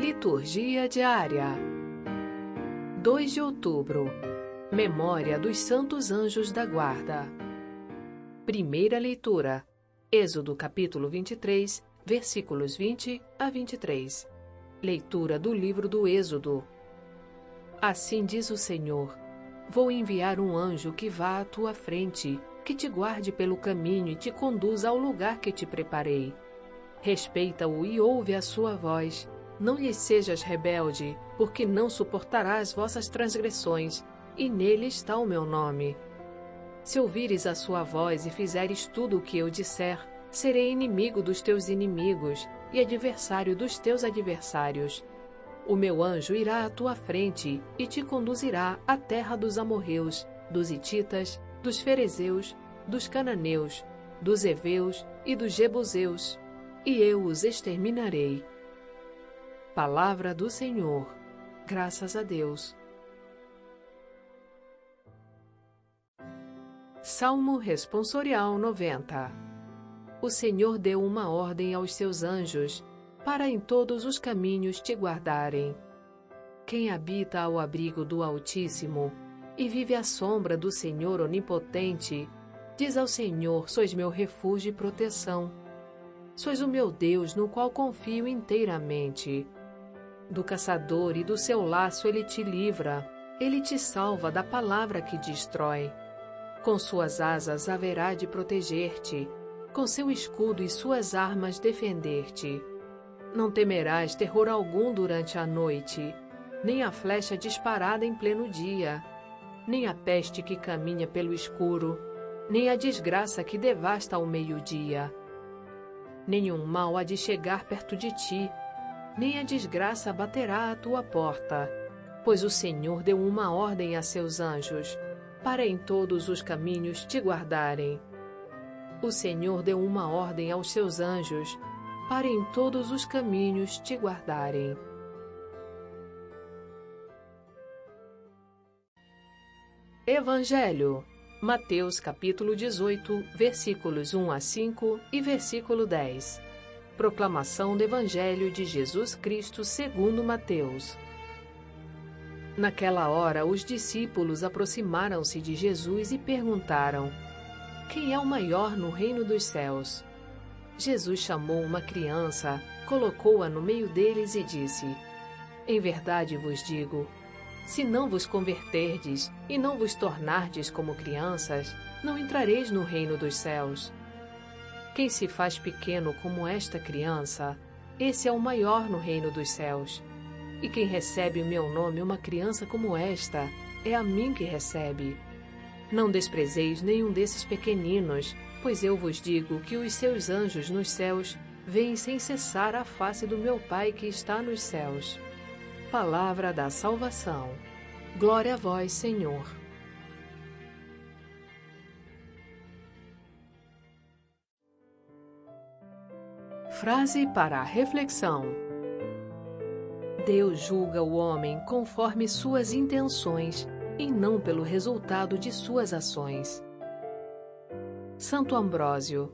Liturgia diária 2 de outubro Memória dos Santos Anjos da Guarda. Primeira leitura. Êxodo capítulo 23, versículos 20 a 23. Leitura do livro do Êxodo. Assim diz o Senhor: Vou enviar um anjo que vá à tua frente, que te guarde pelo caminho e te conduza ao lugar que te preparei. Respeita-o e ouve a sua voz. Não lhe sejas rebelde, porque não suportarás vossas transgressões e nele está o meu nome. Se ouvires a sua voz e fizeres tudo o que eu disser, serei inimigo dos teus inimigos e adversário dos teus adversários. O meu anjo irá à tua frente e te conduzirá à terra dos amorreus, dos hititas, dos ferezeus, dos cananeus, dos heveus e dos jebuseus, e eu os exterminarei. Palavra do Senhor. Graças a Deus. Salmo Responsorial 90 O Senhor deu uma ordem aos seus anjos, para em todos os caminhos te guardarem. Quem habita ao abrigo do Altíssimo e vive à sombra do Senhor Onipotente, diz ao Senhor: Sois meu refúgio e proteção. Sois o meu Deus no qual confio inteiramente. Do caçador e do seu laço ele te livra, ele te salva da palavra que destrói. Com suas asas haverá de proteger-te, com seu escudo e suas armas defender-te. Não temerás terror algum durante a noite, nem a flecha disparada em pleno dia, nem a peste que caminha pelo escuro, nem a desgraça que devasta ao meio-dia. Nenhum mal há de chegar perto de ti, nem a desgraça baterá à tua porta, pois o Senhor deu uma ordem a seus anjos para em todos os caminhos te guardarem. O Senhor deu uma ordem aos seus anjos, para em todos os caminhos te guardarem. Evangelho Mateus capítulo 18, versículos 1 a 5 e versículo 10. Proclamação do Evangelho de Jesus Cristo segundo Mateus. Naquela hora, os discípulos aproximaram-se de Jesus e perguntaram: Quem é o maior no reino dos céus? Jesus chamou uma criança, colocou-a no meio deles e disse: Em verdade vos digo, se não vos converterdes e não vos tornardes como crianças, não entrareis no reino dos céus. Quem se faz pequeno como esta criança, esse é o maior no reino dos céus. E quem recebe o meu nome, uma criança como esta, é a mim que recebe. Não desprezeis nenhum desses pequeninos, pois eu vos digo que os seus anjos nos céus veem sem cessar a face do meu Pai que está nos céus. Palavra da salvação. Glória a vós, Senhor. Frase para a reflexão. Deus julga o homem conforme suas intenções e não pelo resultado de suas ações. Santo Ambrósio